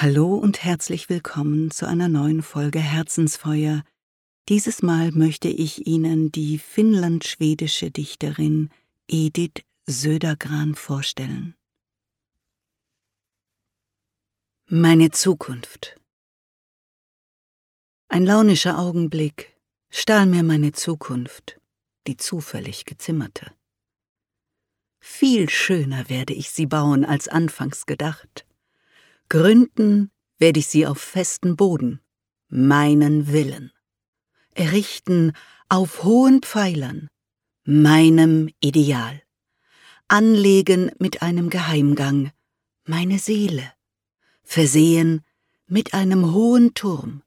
Hallo und herzlich willkommen zu einer neuen Folge Herzensfeuer. Dieses Mal möchte ich Ihnen die finnland-schwedische Dichterin Edith Södergran vorstellen. Meine Zukunft Ein launischer Augenblick stahl mir meine Zukunft, die zufällig gezimmerte. Viel schöner werde ich sie bauen als anfangs gedacht. Gründen werde ich sie auf festen Boden, meinen Willen. Errichten auf hohen Pfeilern, meinem Ideal. Anlegen mit einem Geheimgang, meine Seele. Versehen mit einem hohen Turm,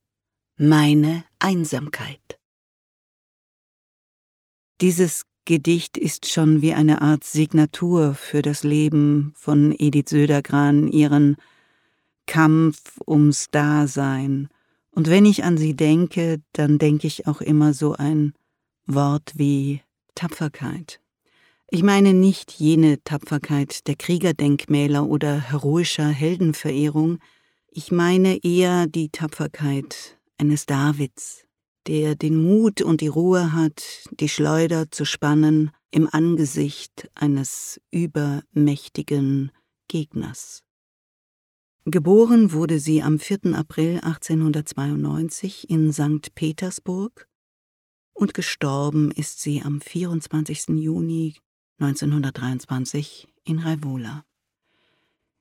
meine Einsamkeit. Dieses Gedicht ist schon wie eine Art Signatur für das Leben von Edith Södergran, ihren Kampf ums Dasein. Und wenn ich an sie denke, dann denke ich auch immer so ein Wort wie Tapferkeit. Ich meine nicht jene Tapferkeit der Kriegerdenkmäler oder heroischer Heldenverehrung, ich meine eher die Tapferkeit eines Davids, der den Mut und die Ruhe hat, die Schleuder zu spannen im Angesicht eines übermächtigen Gegners. Geboren wurde sie am 4. April 1892 in St. Petersburg und gestorben ist sie am 24. Juni 1923 in Raivola.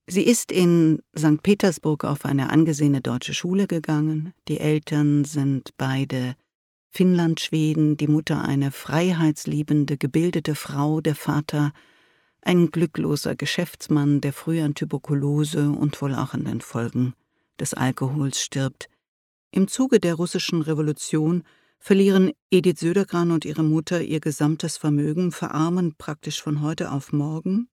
Sie ist in St. Petersburg auf eine angesehene deutsche Schule gegangen. Die Eltern sind beide Finnland-Schweden, die Mutter eine freiheitsliebende, gebildete Frau, der Vater ein glückloser Geschäftsmann, der früh an Tuberkulose und wohl auch an den Folgen des Alkohols stirbt. Im Zuge der russischen Revolution verlieren Edith Södergran und ihre Mutter ihr gesamtes Vermögen, verarmen praktisch von heute auf morgen.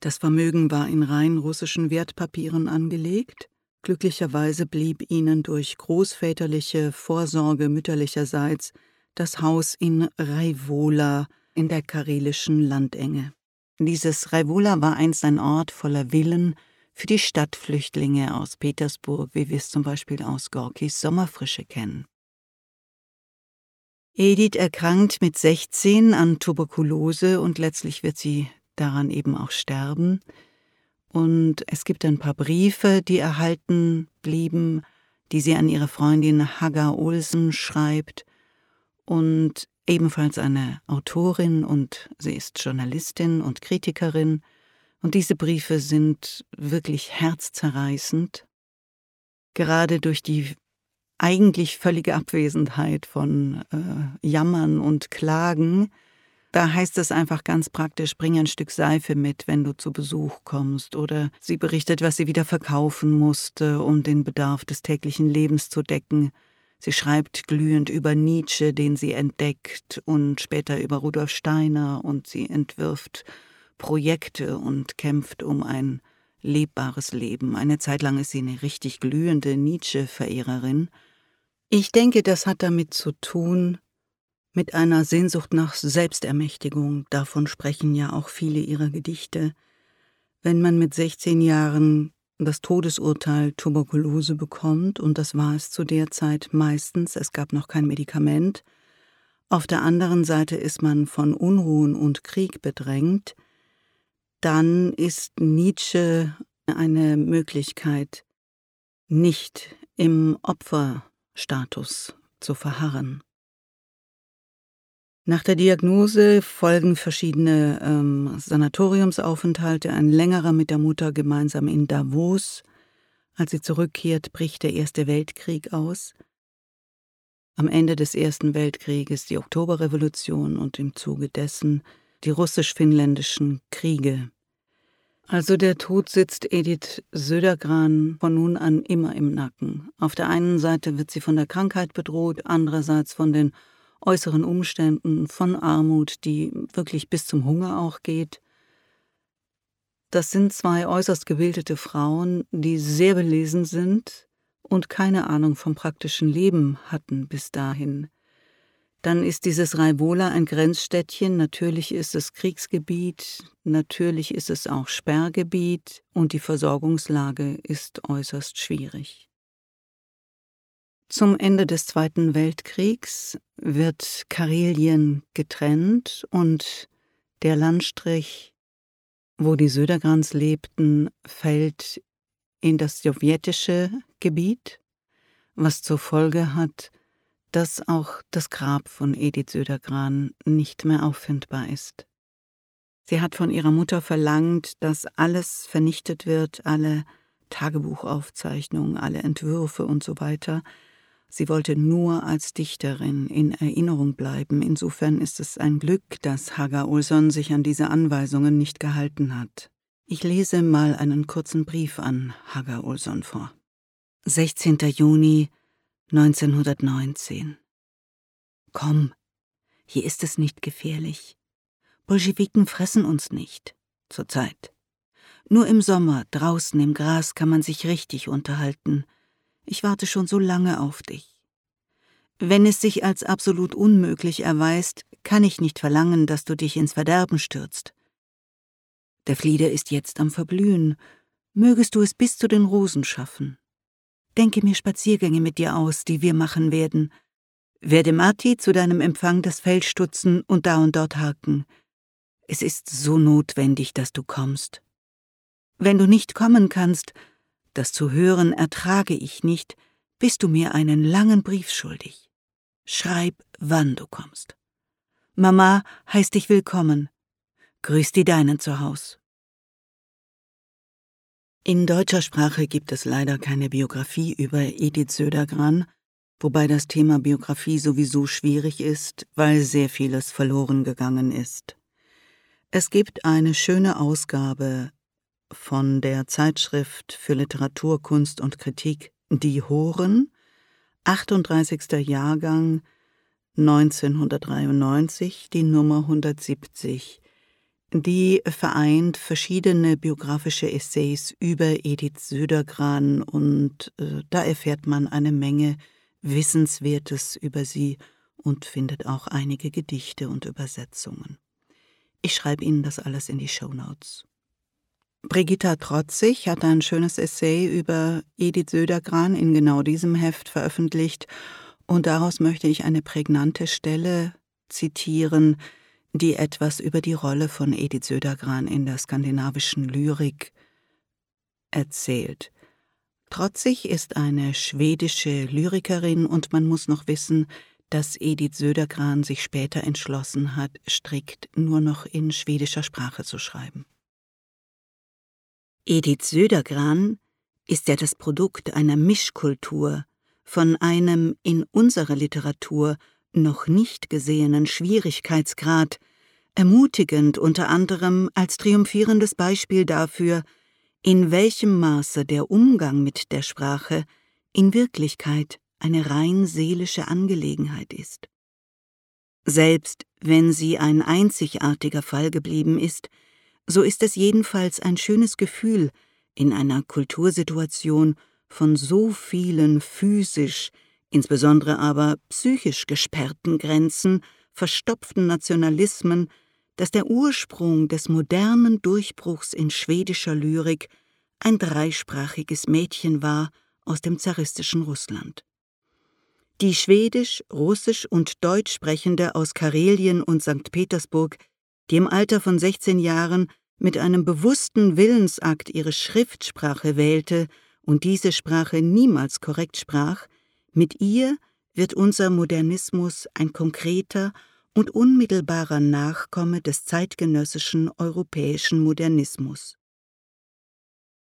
Das Vermögen war in rein russischen Wertpapieren angelegt. Glücklicherweise blieb ihnen durch großväterliche Vorsorge mütterlicherseits das Haus in Raivola in der karelischen Landenge. Dieses Raivola war einst ein Ort voller Villen für die Stadtflüchtlinge aus Petersburg, wie wir es zum Beispiel aus Gorkis Sommerfrische kennen. Edith erkrankt mit 16 an Tuberkulose und letztlich wird sie daran eben auch sterben. Und es gibt ein paar Briefe, die erhalten blieben, die sie an ihre Freundin Haga Olsen schreibt. Und ebenfalls eine Autorin und sie ist Journalistin und Kritikerin, und diese Briefe sind wirklich herzzerreißend, gerade durch die eigentlich völlige Abwesenheit von äh, Jammern und Klagen. Da heißt es einfach ganz praktisch, bring ein Stück Seife mit, wenn du zu Besuch kommst. Oder sie berichtet, was sie wieder verkaufen musste, um den Bedarf des täglichen Lebens zu decken. Sie schreibt glühend über Nietzsche, den sie entdeckt, und später über Rudolf Steiner, und sie entwirft Projekte und kämpft um ein lebbares Leben. Eine Zeit lang ist sie eine richtig glühende Nietzsche-Verehrerin. Ich denke, das hat damit zu tun, mit einer Sehnsucht nach Selbstermächtigung. Davon sprechen ja auch viele ihrer Gedichte. Wenn man mit 16 Jahren das Todesurteil Tuberkulose bekommt, und das war es zu der Zeit meistens, es gab noch kein Medikament. Auf der anderen Seite ist man von Unruhen und Krieg bedrängt, dann ist Nietzsche eine Möglichkeit, nicht im Opferstatus zu verharren. Nach der Diagnose folgen verschiedene ähm, Sanatoriumsaufenthalte, ein längerer mit der Mutter gemeinsam in Davos. Als sie zurückkehrt, bricht der Erste Weltkrieg aus. Am Ende des Ersten Weltkrieges die Oktoberrevolution und im Zuge dessen die russisch-finnländischen Kriege. Also der Tod sitzt Edith Södergran von nun an immer im Nacken. Auf der einen Seite wird sie von der Krankheit bedroht, andererseits von den äußeren Umständen, von Armut, die wirklich bis zum Hunger auch geht. Das sind zwei äußerst gebildete Frauen, die sehr belesen sind und keine Ahnung vom praktischen Leben hatten bis dahin. dann ist dieses Raivola ein Grenzstädtchen, natürlich ist es Kriegsgebiet, natürlich ist es auch Sperrgebiet und die Versorgungslage ist äußerst schwierig. Zum Ende des Zweiten Weltkriegs wird Karelien getrennt und der Landstrich, wo die Södergrans lebten, fällt in das sowjetische Gebiet, was zur Folge hat, dass auch das Grab von Edith Södergran nicht mehr auffindbar ist. Sie hat von ihrer Mutter verlangt, dass alles vernichtet wird, alle Tagebuchaufzeichnungen, alle Entwürfe und so weiter. Sie wollte nur als Dichterin in Erinnerung bleiben. Insofern ist es ein Glück, dass Haga Olson sich an diese Anweisungen nicht gehalten hat. Ich lese mal einen kurzen Brief an Haga Olson vor. 16. Juni 1919. Komm, hier ist es nicht gefährlich. Bolschewiken fressen uns nicht, zurzeit. Nur im Sommer, draußen im Gras, kann man sich richtig unterhalten. Ich warte schon so lange auf dich. Wenn es sich als absolut unmöglich erweist, kann ich nicht verlangen, dass du dich ins Verderben stürzt. Der Flieder ist jetzt am Verblühen. Mögest du es bis zu den Rosen schaffen. Denke mir Spaziergänge mit dir aus, die wir machen werden. Werde Marti zu deinem Empfang das Feld stutzen und da und dort haken. Es ist so notwendig, dass du kommst. Wenn du nicht kommen kannst, das zu hören ertrage ich nicht, bist du mir einen langen Brief schuldig. Schreib, wann du kommst. Mama heißt dich willkommen. Grüß die Deinen zu Haus. In deutscher Sprache gibt es leider keine Biografie über Edith Södergran, wobei das Thema Biografie sowieso schwierig ist, weil sehr vieles verloren gegangen ist. Es gibt eine schöne Ausgabe von der Zeitschrift für Literatur, Kunst und Kritik Die Horen, 38. Jahrgang 1993, die Nummer 170 die vereint verschiedene biografische Essays über Edith Södergran und äh, da erfährt man eine Menge Wissenswertes über sie und findet auch einige Gedichte und Übersetzungen. Ich schreibe Ihnen das alles in die Show Notes. Brigitta Trotzig hat ein schönes Essay über Edith Södergran in genau diesem Heft veröffentlicht und daraus möchte ich eine prägnante Stelle zitieren, die etwas über die Rolle von Edith Södergran in der skandinavischen Lyrik erzählt. Trotzig ist eine schwedische Lyrikerin und man muss noch wissen, dass Edith Södergran sich später entschlossen hat, strikt nur noch in schwedischer Sprache zu schreiben. Edith Södergran ist ja das Produkt einer Mischkultur, von einem in unserer Literatur noch nicht gesehenen Schwierigkeitsgrad, ermutigend unter anderem als triumphierendes Beispiel dafür, in welchem Maße der Umgang mit der Sprache in Wirklichkeit eine rein seelische Angelegenheit ist. Selbst wenn sie ein einzigartiger Fall geblieben ist, so ist es jedenfalls ein schönes Gefühl, in einer Kultursituation von so vielen physisch, insbesondere aber psychisch gesperrten Grenzen, verstopften Nationalismen, dass der Ursprung des modernen Durchbruchs in schwedischer Lyrik ein dreisprachiges Mädchen war aus dem zaristischen Russland. Die Schwedisch, Russisch und Deutsch sprechende aus Karelien und St. Petersburg, die im Alter von 16 Jahren mit einem bewussten Willensakt ihre Schriftsprache wählte und diese Sprache niemals korrekt sprach, mit ihr wird unser Modernismus ein konkreter und unmittelbarer Nachkomme des zeitgenössischen europäischen Modernismus.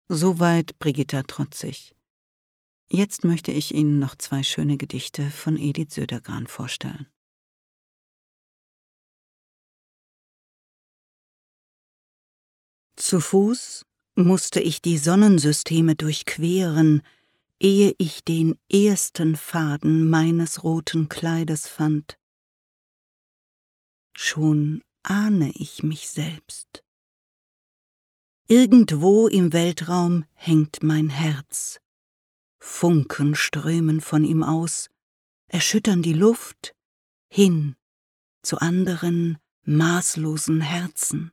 Soweit Brigitta Trotzig. Jetzt möchte ich Ihnen noch zwei schöne Gedichte von Edith Södergran vorstellen. Zu Fuß musste ich die Sonnensysteme durchqueren, ehe ich den ersten Faden meines roten Kleides fand. Schon ahne ich mich selbst. Irgendwo im Weltraum hängt mein Herz. Funken strömen von ihm aus, erschüttern die Luft, hin zu anderen maßlosen Herzen.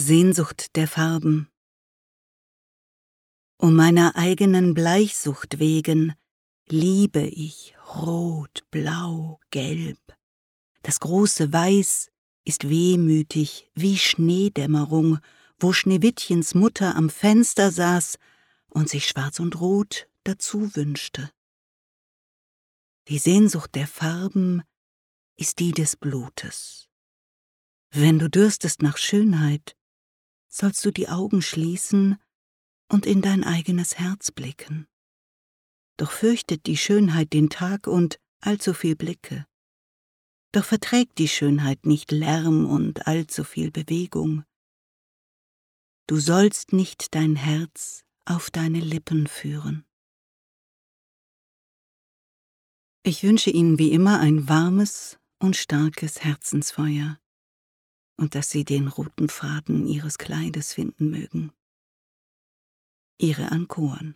Sehnsucht der Farben. Um meiner eigenen Bleichsucht wegen liebe ich rot, blau, gelb. Das große Weiß ist wehmütig wie Schneedämmerung, wo Schneewittchens Mutter am Fenster saß und sich schwarz und rot dazu wünschte. Die Sehnsucht der Farben ist die des Blutes. Wenn du dürstest nach Schönheit, sollst du die Augen schließen und in dein eigenes Herz blicken. Doch fürchtet die Schönheit den Tag und allzu viel Blicke. Doch verträgt die Schönheit nicht Lärm und allzu viel Bewegung. Du sollst nicht dein Herz auf deine Lippen führen. Ich wünsche Ihnen wie immer ein warmes und starkes Herzensfeuer und dass sie den roten Faden ihres Kleides finden mögen. Ihre Ankoren.